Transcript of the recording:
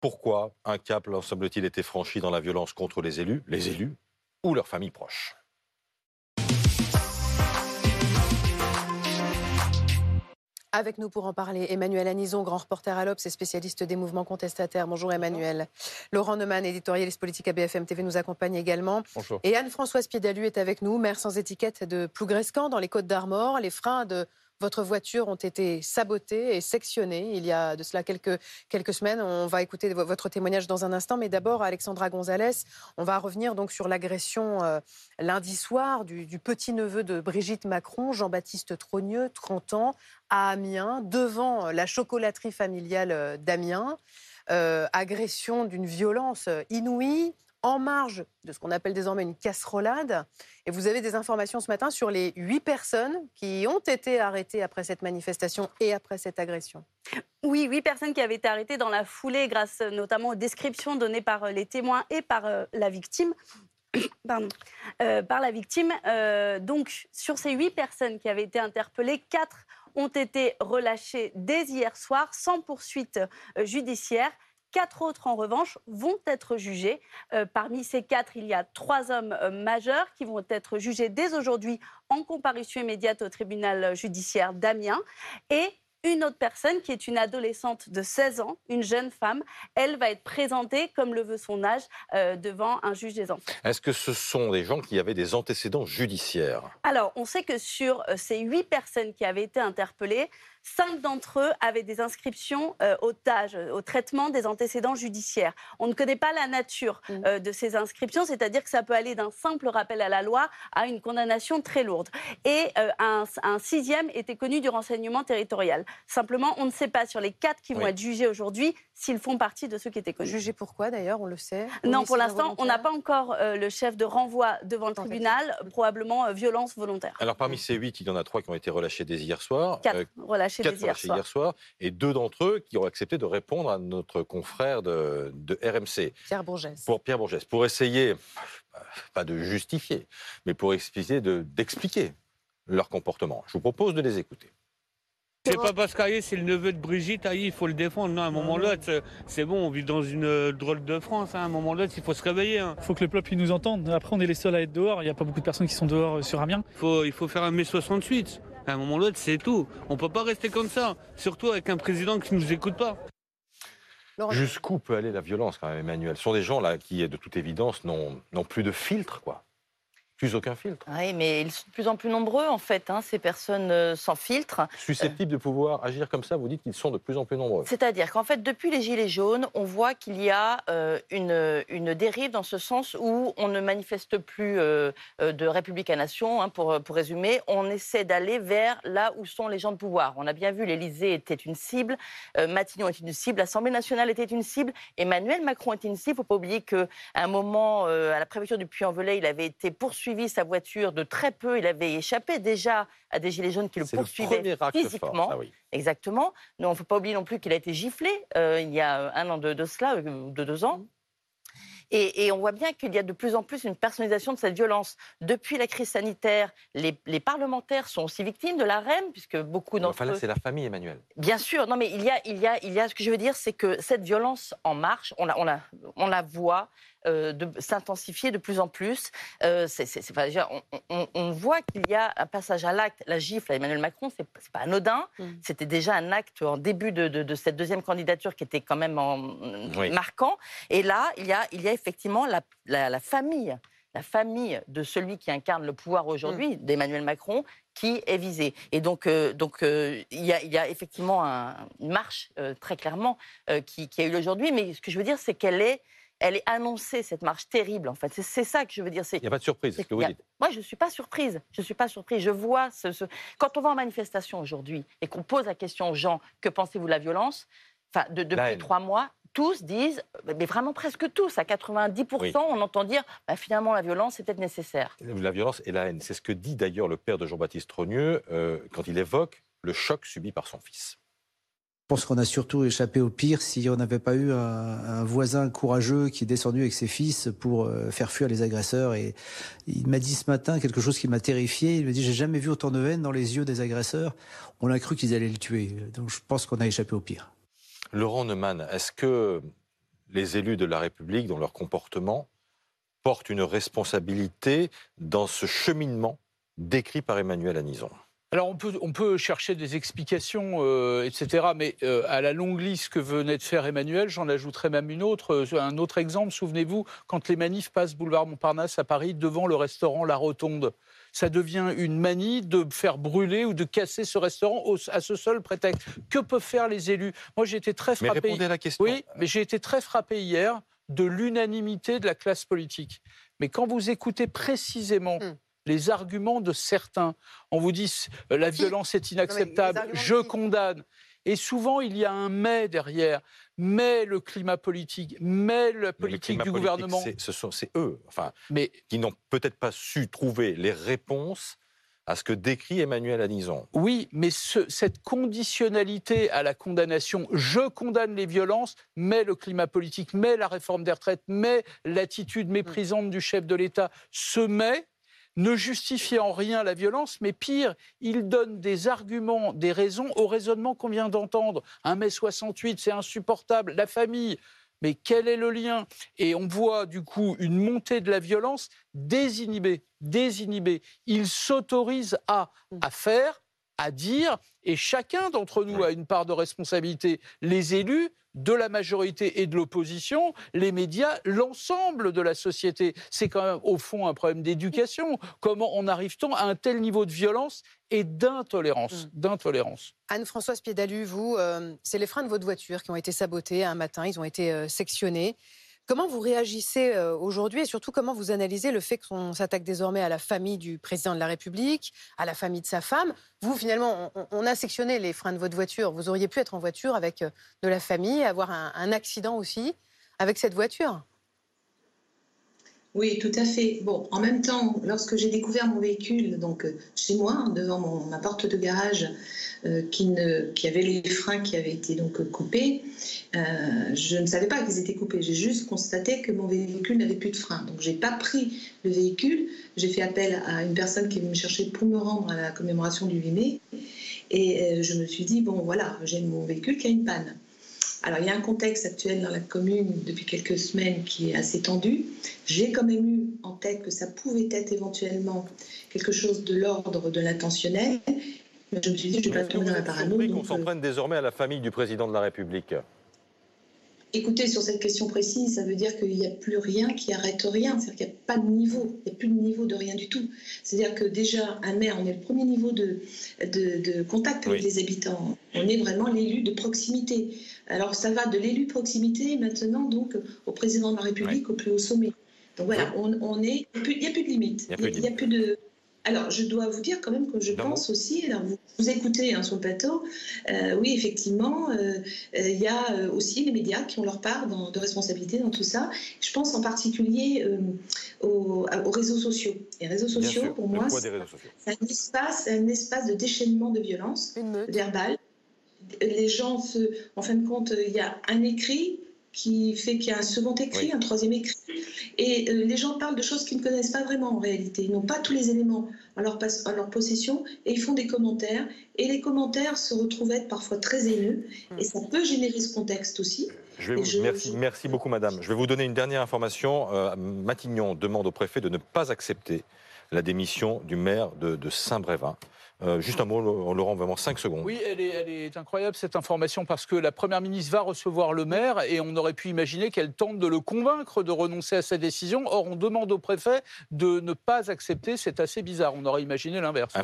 Pourquoi un cap, semble-t-il, été franchi dans la violence contre les élus, les élus ou leurs familles proches? Avec nous pour en parler, Emmanuel Anison, grand reporter à l'Obs et spécialiste des mouvements contestataires. Bonjour Emmanuel. Laurent Neumann, éditorialiste politique à BFM TV, nous accompagne également. Bonjour. Et Anne-Françoise Piedalu est avec nous, maire sans étiquette de Plougrescan, dans les Côtes d'Armor. Les freins de votre voiture ont été sabotés et sectionnés il y a de cela quelques, quelques semaines. On va écouter votre témoignage dans un instant, mais d'abord, Alexandra Gonzalez, on va revenir donc sur l'agression euh, lundi soir du, petit-neveu de Brigitte Macron, Jean-Baptiste Trogneux, 30 ans, à Amiens, devant la chocolaterie familiale euh, d'Amiens. Euh, agression d'une violence inouïe, en marge de ce qu'on appelle désormais une casserolade. Et vous avez des informations ce matin sur les huit personnes qui ont été arrêtées après cette manifestation et après cette agression. Oui, huit personnes qui avaient été arrêtées dans la foulée grâce euh, notamment aux descriptions données par euh, les témoins et par euh, la victime. Pardon. Par la victime. Donc, sur ces huit personnes qui avaient été interpellées, quatre ont été relâchées dès hier soir sans poursuite judiciaire. Quatre autres, en revanche, vont être jugés. Euh, parmi ces quatre, il y a trois hommes euh, majeurs qui vont être jugés dès aujourd'hui en comparution immédiate au tribunal judiciaire d'Amiens. Et une autre personne qui est une adolescente de 16 ans, une jeune femme, elle va être présentée, comme le veut son âge, euh, devant un juge des enfants. Est-ce que ce sont des gens qui avaient des antécédents judiciaires? Alors, on sait que sur ces huit personnes qui avaient été interpellées, cinq d'entre eux avaient des inscriptions euh, au TAGE, au traitement des antécédents judiciaires. On ne connaît pas la nature Mhm. euh, de ces inscriptions, c'est-à-dire que ça peut aller d'un simple rappel à la loi à une condamnation très lourde. Et euh, un, un sixième était connu du renseignement territorial. Simplement, on ne sait pas sur les quatre qui vont Oui. être jugés aujourd'hui s'ils font partie de ceux qui étaient connus. Jugé pourquoi d'ailleurs, on le sait? Non, pour l'instant, on n'a pas encore euh, le chef de renvoi devant le tribunal, probablement euh, violence volontaire. Alors parmi ces huit, il y en a trois qui ont été relâchés dès hier soir. Quatre Euh, relâchés quatre hier hier soir. Et deux d'entre eux qui ont accepté de répondre à notre confrère de, de RMC. Pierre Bourgès. Pour Pierre Bourgès, pour essayer, euh, pas de justifier, mais pour expliquer, de- d'expliquer leur comportement. Je vous propose de les écouter. C'est pas parce qu'Aïe, c'est le neveu de Brigitte, Aïe, il faut le défendre. Non, à un moment ou l'autre, c'est- bon, on vit dans une euh, drôle de France. hein. À un moment ou l'autre, il faut se réveiller. hein. Il faut que le peuple nous entende. Après, on est les seuls à être dehors. Il n'y a pas beaucoup de personnes qui sont dehors euh, sur Amiens. Il faut, il faut faire un mai 68. À un moment ou l'autre, c'est tout. On peut pas rester comme ça. Surtout avec un président qui nous écoute pas. Jusqu'où peut aller la violence, quand même, Emmanuel? Ce sont des gens là qui, de toute évidence, n'ont n'ont plus de filtre, quoi. Plus aucun filtre. Oui, mais ils sont de plus en plus nombreux, en fait, hein, ces personnes euh, sans filtre. Susceptibles de pouvoir agir comme ça, vous dites qu'ils sont de plus en plus nombreux. C'est-à-dire qu'en fait, depuis les Gilets jaunes, on voit qu'il y a euh, une, une dérive dans ce sens où on ne manifeste plus euh, euh, de républicanation, hein, pour, pour résumer. On essaie d'aller vers là où sont les gens de pouvoir. On a bien vu, l'Élysée était une cible, euh, Matignon était une cible, l'Assemblée nationale était une cible, Emmanuel Macron était une cible. Il ne faut pas oublier qu'à un moment, euh, à la préfecture du Puy-en-Velay, il avait été poursuivi, sa voiture de très peu. Il avait échappé déjà à des Gilets jaunes qui le poursuivaient physiquement. fort, ça, oui. Exactement. Non, il ne faut pas oublier non plus qu'il a été giflé euh, il y a un an de, de cela, euh, ou de deux ans. Et, et on voit bien qu'il y a de plus en plus une personnalisation de cette violence. Depuis la crise sanitaire, les, les parlementaires sont aussi victimes de la REM, puisque beaucoup d'entre Enfin, là, eux... c'est la famille, Emmanuel. Bien sûr, non, mais il y a, il y a, il y a. Ce que je veux dire, c'est que cette violence en marche, on la, on la, on la voit euh, de- s'intensifier de plus en plus. Euh, déjà, on, on- on voit qu'il y a un passage à l'acte. La gifle à Emmanuel Macron, c'est c'est pas anodin. Mm. C'était déjà un acte en début de, de- de cette deuxième candidature qui était quand même en, Oui. marquant. Et là, il y a, il y a effectivement la, la- la famille. La famille de celui qui incarne le pouvoir aujourd'hui, d'Emmanuel Macron, qui est visée. Et donc, euh, donc euh, il, y a, il y a effectivement un- une marche, euh, très clairement, qui, qui a eu lieu aujourd'hui. Mais ce que je veux dire, c'est qu'elle est, elle est annoncée, cette marche terrible, en fait. C'est- ça que je veux dire. Il n'y a pas de surprise, ce que vous a- dites. Moi, je ne suis pas surprise. Je ne suis pas surprise. Je vois ce, ce- Quand on va en manifestation aujourd'hui et qu'on pose la question aux gens, que pensez-vous de la violence? Enfin, de- La depuis trois mois, tous disent, mais vraiment presque tous, à 90%, Oui. on entend dire, bah, finalement, la violence, c'est peut-être nécessaire. La violence et la haine, c'est ce que dit d'ailleurs le père de Jean-Baptiste Trogneux euh, quand il évoque le choc subi par son fils. Je pense qu'on a surtout échappé au pire si on n'avait pas eu un, un voisin courageux qui est descendu avec ses fils pour euh, faire fuir les agresseurs. Et il m'a dit ce matin quelque chose qui m'a terrifié. Il m'a dit J'ai jamais vu autant de haine dans les yeux des agresseurs. On a cru qu'ils allaient le tuer. Donc je pense qu'on a échappé au pire. Laurent Neumann, est-ce que les élus de la République, dans leur comportement, portent une responsabilité dans ce cheminement décrit par Emmanuel Anison? Alors on peut, chercher des explications, euh, etc. Mais euh, à la longue liste que venait de faire Emmanuel, j'en ajouterai même une autre. Euh, un autre exemple, souvenez-vous, quand les manifs passent boulevard Montparnasse à Paris devant le restaurant La Rotonde, ça devient une manie de faire brûler ou de casser ce restaurant à ce seul prétexte. Que peuvent faire les élus? Moi j'ai été très frappé. Mais répondez à la question. Oui, mais j'ai été très frappé hier de l'unanimité de la classe politique. Mais quand vous écoutez précisément... Hmm les arguments de certains. On vous dit euh, la violence est inacceptable, je condamne. Et souvent, il y a un mais derrière. Mais le climat politique, mais la politique du gouvernement. Ce sont c'est eux, enfin, mais, qui n'ont peut-être pas su trouver les réponses à ce que décrit Emmanuel Anison. Oui, mais cette conditionnalité à la condamnation, je condamne les violences, mais le climat politique, mais la réforme des retraites, mais l'attitude méprisante du chef de l'État, se met ne justifie en rien la violence, mais pire, il donne des arguments, des raisons au raisonnement qu'on vient d'entendre. Un mai 68, c'est insupportable. La famille, mais quel est le lien? Et on voit du coup une montée de la violence désinhibée, désinhibée. Il s'autorise à, à faire, à dire, et chacun d'entre nous a une part de responsabilité. Les élus, de la majorité et de l'opposition, les médias, l'ensemble de la société. C'est quand même au fond un problème d'éducation. Comment en arrive-t-on à un tel niveau de violence et d'intolérance, mm. d'intolérance? Anne-Françoise Piedalu, vous, euh, c'est les freins de votre voiture qui ont été sabotés un matin, ils ont été euh, sectionnés. Comment vous réagissez aujourd'hui et surtout comment vous analysez le fait qu'on s'attaque désormais à la famille du président de la République, à la famille de sa femme? Vous, finalement, on, a sectionné les freins de votre voiture. Vous auriez pu être en voiture avec de la famille, avoir un accident aussi avec cette voiture? Oui, tout à fait. Bon, en même temps, lorsque j'ai découvert mon véhicule, donc euh, chez moi, devant mon, ma porte de garage, euh, qui avait les freins qui avaient été donc coupés, euh, je ne savais pas qu'ils étaient coupés. J'ai juste constaté que mon véhicule n'avait plus de freins. Donc, j'ai pas pris le véhicule. J'ai fait appel à une personne qui est venue me chercher pour me rendre à la commémoration du 8 mai. Et je me suis dit, bon, voilà, j'ai mon véhicule qui a une panne. Alors, il y a un contexte actuel dans la commune depuis quelques semaines qui est assez tendu. J'ai quand même eu en tête que ça pouvait être éventuellement quelque chose de l'ordre de l'intentionnel. Mais je me suis dit, je ne vais pas tomber dans la parano. qu'on s'en euh, prenne désormais à la famille du président de la République Écoutez, sur cette question précise, ça veut dire qu'il n'y a plus rien qui arrête rien. C'est-à-dire qu'il n'y a pas de niveau. Il n'y a plus de niveau de rien du tout. C'est-à-dire que déjà, un maire, on est le premier niveau de, de, contact avec les habitants. On est vraiment l'élu de proximité. Alors ça va de l'élu de proximité maintenant donc au président de la République, au plus haut sommet. Donc voilà, on, est, il n'y a, plus de limite. Il n'y a, plus de, alors, je dois vous dire quand même que je pense aussi, alors vous, vous écoutez hein, sur le plateau, euh, oui, effectivement, euh, euh, il y a aussi les médias qui ont leur part de responsabilité dans tout ça. Je pense en particulier aux, réseaux sociaux. Les réseaux sociaux, pour moi, c'est un espace, un espace de déchaînement de violence verbale. Les gens, se, en fin de compte, il y a un écrit, qui fait qu'il y a un second écrit, un troisième écrit. Et euh, les gens parlent de choses qu'ils ne connaissent pas vraiment en réalité. Ils n'ont pas tous les éléments à leur, possession et ils font des commentaires. Et les commentaires se retrouvent être parfois très haineux. Et ça peut générer ce contexte aussi. Je vais merci, merci, beaucoup, madame. Je vais vous donner une dernière information. Euh, Matignon demande au préfet de ne pas accepter la démission du maire de, Saint-Brévin. Euh, juste un mot, rend vraiment 5 secondes. Oui, elle est, incroyable cette information parce que la Première ministre va recevoir le maire et on aurait pu imaginer qu'elle tente de le convaincre de renoncer à sa décision. Or, on demande au préfet de ne pas accepter. C'est assez bizarre. On aurait imaginé l'inverse.